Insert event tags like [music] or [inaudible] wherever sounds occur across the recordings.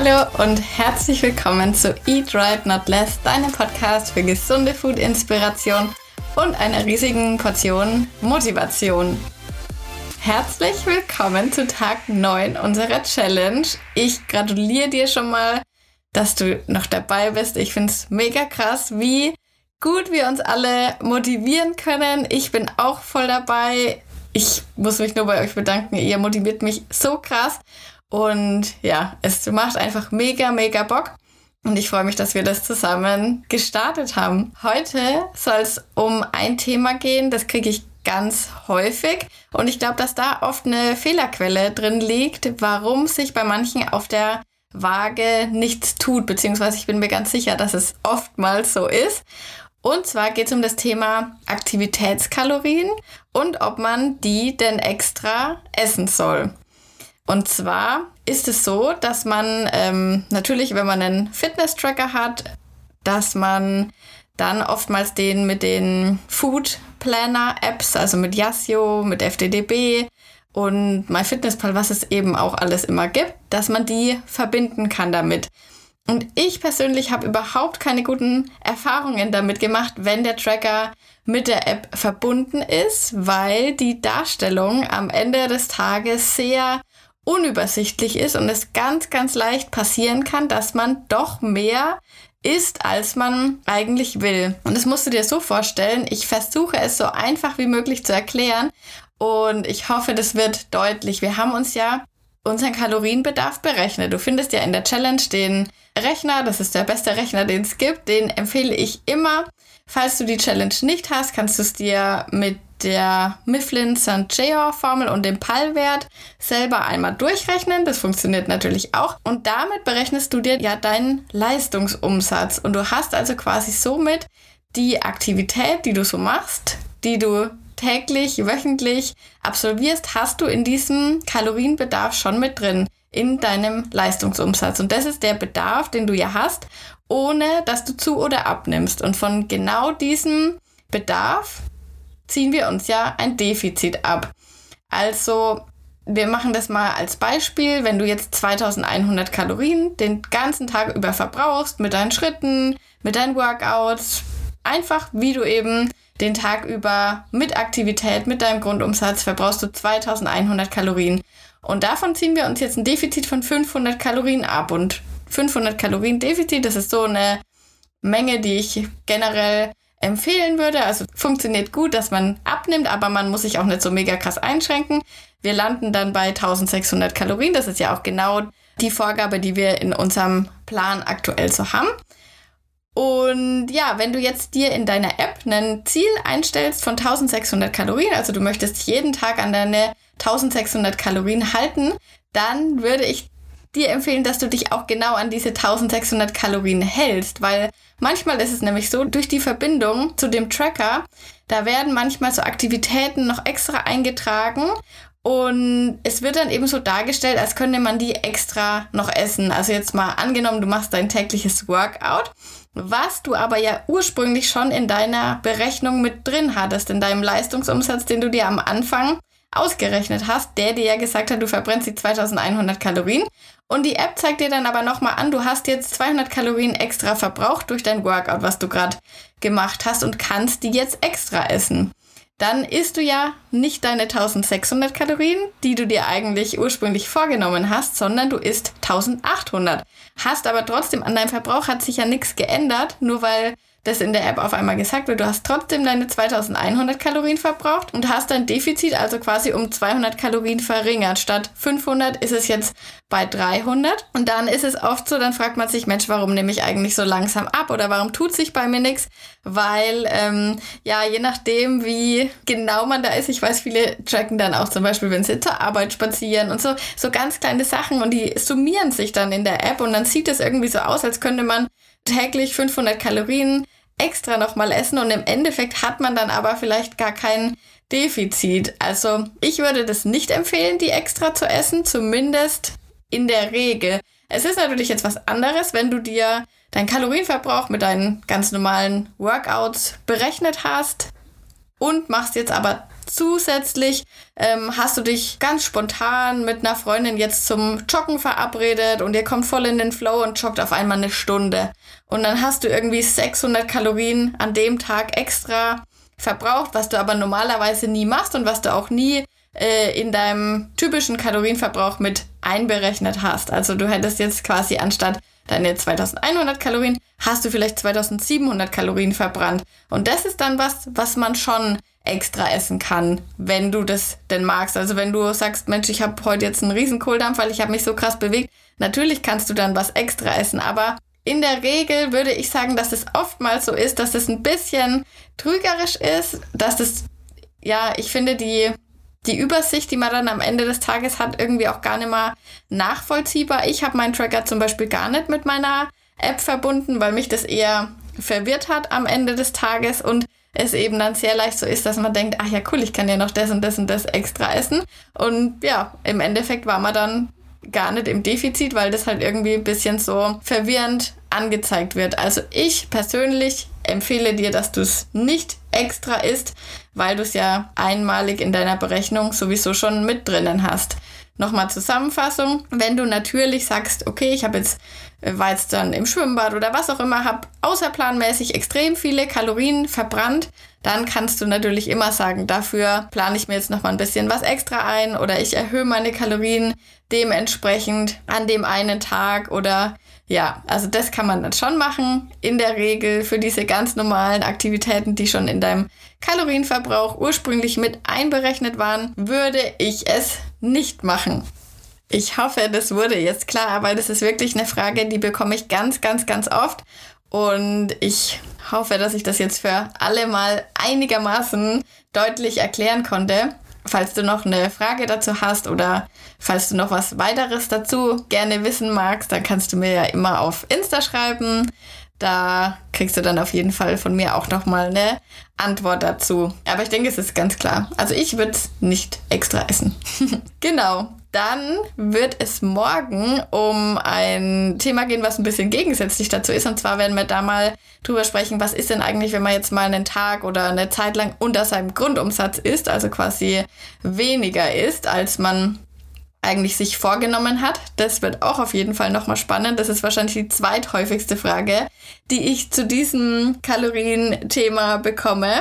Hallo und herzlich willkommen zu Eat Right Not Less, deinem Podcast für gesunde Food-Inspiration und einer riesigen Portion Motivation. Herzlich willkommen zu Tag 9 unserer Challenge. Ich gratuliere dir schon mal, dass du noch dabei bist. Ich finde es mega krass, wie gut wir uns alle motivieren können. Ich bin auch voll dabei. Ich muss mich nur bei euch bedanken. Ihr motiviert mich so krass. Und ja, es macht einfach mega, mega Bock. Und ich freue mich, dass wir das zusammen gestartet haben. Heute soll es um ein Thema gehen, das kriege ich ganz häufig. Und ich glaube, dass da oft eine Fehlerquelle drin liegt, warum sich bei manchen auf der Waage nichts tut, beziehungsweise ich bin mir ganz sicher, dass es oftmals so ist. Und zwar geht es um das Thema Aktivitätskalorien und ob man die denn extra essen soll. Und zwar ist es so, dass man ähm, natürlich, wenn man einen Fitness-Tracker hat, dass man dann oftmals den mit den Food Planner Apps, also mit Yasio, mit FDDB und MyFitnessPal, was es eben auch alles immer gibt, dass man die verbinden kann damit. Und ich persönlich habe überhaupt keine guten Erfahrungen damit gemacht, wenn der Tracker mit der App verbunden ist, weil die Darstellung am Ende des Tages sehr unübersichtlich ist und es ganz, ganz leicht passieren kann, dass man doch mehr isst, als man eigentlich will. Und das musst du dir so vorstellen. Ich versuche es so einfach wie möglich zu erklären und ich hoffe, das wird deutlich. Wir haben uns ja unseren Kalorienbedarf berechnet. Du findest ja in der Challenge den Rechner, das ist der beste Rechner, den es gibt. Den empfehle ich immer. Falls du die Challenge nicht hast, kannst du es dir mit der Mifflin St. Jeor Formel und dem PAL-Wert selber einmal durchrechnen. Das funktioniert natürlich auch. Und damit berechnest du dir ja deinen Leistungsumsatz. Und du hast also quasi somit die Aktivität, die du so machst, die du täglich, wöchentlich absolvierst, hast du in diesem Kalorienbedarf schon mit drin in deinem Leistungsumsatz. Und das ist der Bedarf, den du ja hast, ohne dass du zu oder abnimmst. Und von genau diesem Bedarf ziehen wir uns ja ein Defizit ab. Also wir machen das mal als Beispiel, wenn du jetzt 2100 Kalorien den ganzen Tag über verbrauchst mit deinen Schritten, mit deinen Workouts, einfach wie du eben den Tag über mit Aktivität, mit deinem Grundumsatz verbrauchst du 2100 Kalorien. Und davon ziehen wir uns jetzt ein Defizit von 500 Kalorien ab. Und 500 Kalorien Defizit, das ist so eine Menge, die ich generell empfehlen würde. Also funktioniert gut, dass man abnimmt, aber man muss sich auch nicht so mega krass einschränken. Wir landen dann bei 1600 Kalorien. Das ist ja auch genau die Vorgabe, die wir in unserem Plan aktuell so haben. Und ja, wenn du jetzt dir in deiner App ein Ziel einstellst von 1600 Kalorien, also du möchtest jeden Tag an deine 1600 Kalorien halten, dann würde ich dir empfehlen, dass du dich auch genau an diese 1600 Kalorien hältst, weil manchmal ist es nämlich so, durch die Verbindung zu dem Tracker, da werden manchmal so Aktivitäten noch extra eingetragen und es wird dann eben so dargestellt, als könnte man die extra noch essen. Also jetzt mal angenommen, du machst dein tägliches Workout, was du aber ja ursprünglich schon in deiner Berechnung mit drin hattest, in deinem Leistungsumsatz, den du dir am Anfang ausgerechnet hast, der dir ja gesagt hat, du verbrennst die 2100 Kalorien. Und die App zeigt dir dann aber nochmal an, du hast jetzt 200 Kalorien extra verbraucht durch dein Workout, was du gerade gemacht hast und kannst die jetzt extra essen. Dann isst du ja nicht deine 1600 Kalorien, die du dir eigentlich ursprünglich vorgenommen hast, sondern du isst 1800. Hast aber trotzdem an deinem Verbrauch hat sich ja nichts geändert, nur weil das in der App auf einmal gesagt wird, du hast trotzdem deine 2100 Kalorien verbraucht und hast dein Defizit also quasi um 200 Kalorien verringert. Statt 500 ist es jetzt bei 300 und dann ist es oft so, dann fragt man sich, Mensch, warum nehme ich eigentlich so langsam ab oder warum tut sich bei mir nichts? Weil, ähm, ja, je nachdem, wie genau man da ist, ich weiß, viele tracken dann auch zum Beispiel, wenn sie zur Arbeit spazieren und so, so ganz kleine Sachen und die summieren sich dann in der App und dann sieht es irgendwie so aus, als könnte man täglich 500 Kalorien extra nochmal essen und im Endeffekt hat man dann aber vielleicht gar kein Defizit. Also ich würde das nicht empfehlen, die extra zu essen, zumindest in der Regel. Es ist natürlich jetzt was anderes, wenn du dir deinen Kalorienverbrauch mit deinen ganz normalen Workouts berechnet hast und machst jetzt aber zusätzlich ähm, hast du dich ganz spontan mit einer Freundin jetzt zum Joggen verabredet und ihr kommt voll in den Flow und joggt auf einmal eine Stunde. Und dann hast du irgendwie 600 Kalorien an dem Tag extra verbraucht, was du aber normalerweise nie machst und was du auch nie äh, in deinem typischen Kalorienverbrauch mit einberechnet hast. Also du hättest jetzt quasi anstatt deine 2100 Kalorien, hast du vielleicht 2700 Kalorien verbrannt. Und das ist dann was, was man schon extra essen kann, wenn du das denn magst. Also wenn du sagst, Mensch, ich habe heute jetzt einen riesen Kohldampf, weil ich habe mich so krass bewegt, natürlich kannst du dann was extra essen, aber in der Regel würde ich sagen, dass es oftmals so ist, dass es ein bisschen trügerisch ist, dass es, ja, ich finde, die die Übersicht, die man dann am Ende des Tages hat, irgendwie auch gar nicht mehr nachvollziehbar. Ich habe meinen Tracker zum Beispiel gar nicht mit meiner App verbunden, weil mich das eher verwirrt hat am Ende des Tages und es eben dann sehr leicht so ist, dass man denkt, ach ja cool, ich kann ja noch das und das und das extra essen. Und ja, im Endeffekt war man dann gar nicht im Defizit, weil das halt irgendwie ein bisschen so verwirrend angezeigt wird. Also ich persönlich empfehle dir, dass du es nicht extra isst, weil du es ja einmalig in deiner Berechnung sowieso schon mit drinnen hast. Nochmal Zusammenfassung. Wenn du natürlich sagst, okay, ich habe jetzt äh, war jetzt dann im Schwimmbad oder was auch immer, habe außerplanmäßig extrem viele Kalorien verbrannt, dann kannst du natürlich immer sagen, dafür plane ich mir jetzt noch mal ein bisschen was extra ein oder ich erhöhe meine Kalorien dementsprechend an dem einen Tag oder ja, also das kann man dann schon machen. In der Regel für diese ganz normalen Aktivitäten, die schon in deinem Kalorienverbrauch ursprünglich mit einberechnet waren, würde ich es nicht machen. Ich hoffe, das wurde jetzt klar, weil das ist wirklich eine Frage, die bekomme ich ganz, ganz, ganz oft. Und ich hoffe, dass ich das jetzt für alle mal einigermaßen deutlich erklären konnte. Falls du noch eine Frage dazu hast oder falls du noch was weiteres dazu gerne wissen magst, dann kannst du mir ja immer auf Insta schreiben. Da kriegst du dann auf jeden Fall von mir auch nochmal eine Antwort dazu. Aber ich denke, es ist ganz klar. Also ich würde es nicht extra essen. [laughs] genau. Dann wird es morgen um ein Thema gehen, was ein bisschen gegensätzlich dazu ist. Und zwar werden wir da mal drüber sprechen, was ist denn eigentlich, wenn man jetzt mal einen Tag oder eine Zeit lang unter seinem Grundumsatz ist, also quasi weniger ist, als man eigentlich sich vorgenommen hat. Das wird auch auf jeden Fall nochmal spannend. Das ist wahrscheinlich die zweithäufigste Frage, die ich zu diesem Kalorien-Thema bekomme.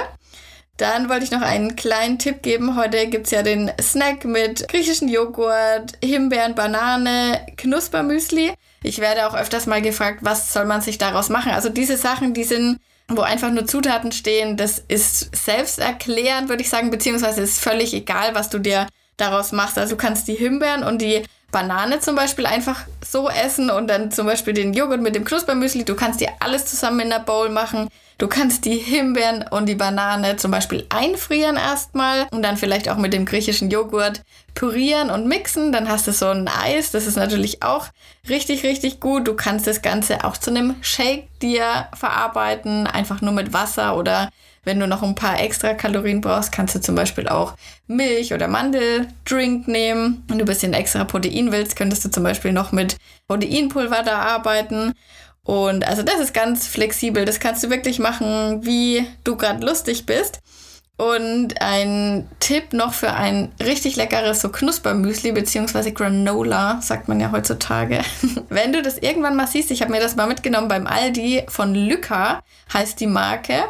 Dann wollte ich noch einen kleinen Tipp geben. Heute gibt's ja den Snack mit griechischen Joghurt, Himbeeren, Banane, Knuspermüsli. Ich werde auch öfters mal gefragt, was soll man sich daraus machen? Also diese Sachen, die sind, wo einfach nur Zutaten stehen, das ist selbsterklärend, würde ich sagen, beziehungsweise ist völlig egal, was du dir daraus machst. Also du kannst die Himbeeren und die Banane zum Beispiel einfach so essen und dann zum Beispiel den Joghurt mit dem Knuspermüsli. Du kannst dir alles zusammen in der Bowl machen. Du kannst die Himbeeren und die Banane zum Beispiel einfrieren erstmal und dann vielleicht auch mit dem griechischen Joghurt pürieren und mixen. Dann hast du so ein Eis. Das ist natürlich auch richtig, richtig gut. Du kannst das Ganze auch zu einem Shake dir verarbeiten, einfach nur mit Wasser oder wenn du noch ein paar extra Kalorien brauchst, kannst du zum Beispiel auch Milch oder Mandeldrink nehmen. Wenn du ein bisschen extra Protein willst, könntest du zum Beispiel noch mit Proteinpulver da arbeiten. Und also das ist ganz flexibel. Das kannst du wirklich machen, wie du gerade lustig bist. Und ein Tipp noch für ein richtig leckeres so Knuspermüsli beziehungsweise Granola, sagt man ja heutzutage. [laughs] Wenn du das irgendwann mal siehst, ich habe mir das mal mitgenommen beim Aldi von Lyca, heißt die Marke.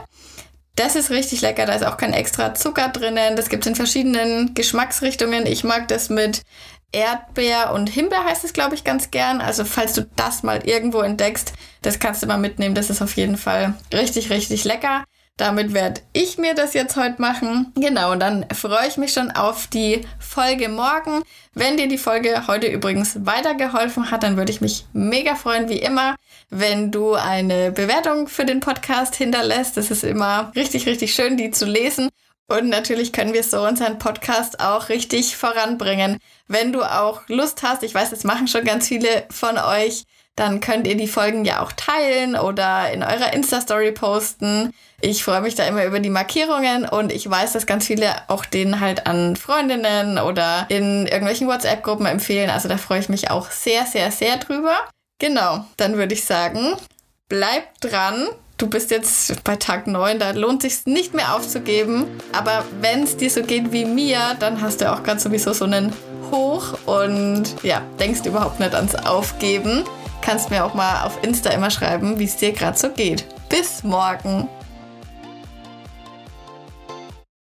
Das ist richtig lecker, da ist auch kein extra Zucker drinnen. Das gibt es in verschiedenen Geschmacksrichtungen. Ich mag das mit Erdbeer und Himbeer heißt es, glaube ich, ganz gern. Also falls du das mal irgendwo entdeckst, das kannst du mal mitnehmen. Das ist auf jeden Fall richtig, richtig lecker. Damit werde ich mir das jetzt heute machen. Genau, und dann freue ich mich schon auf die Folge morgen. Wenn dir die Folge heute übrigens weitergeholfen hat, dann würde ich mich mega freuen, wie immer, wenn du eine Bewertung für den Podcast hinterlässt. Das ist immer richtig, richtig schön, die zu lesen. Und natürlich können wir so unseren Podcast auch richtig voranbringen. Wenn du auch Lust hast, ich weiß, das machen schon ganz viele von euch, dann könnt ihr die Folgen ja auch teilen oder in eurer Insta-Story posten. Ich freue mich da immer über die Markierungen und ich weiß, dass ganz viele auch den halt an Freundinnen oder in irgendwelchen WhatsApp-Gruppen empfehlen. Also da freue ich mich auch sehr, sehr, sehr drüber. Genau, dann würde ich sagen, bleibt dran du bist jetzt bei Tag 9, da lohnt sich nicht mehr aufzugeben. Aber wenn es dir so geht wie mir, dann hast du auch ganz sowieso so einen Hoch und ja, denkst überhaupt nicht ans Aufgeben. Kannst mir auch mal auf Insta immer schreiben, wie es dir gerade so geht. Bis morgen.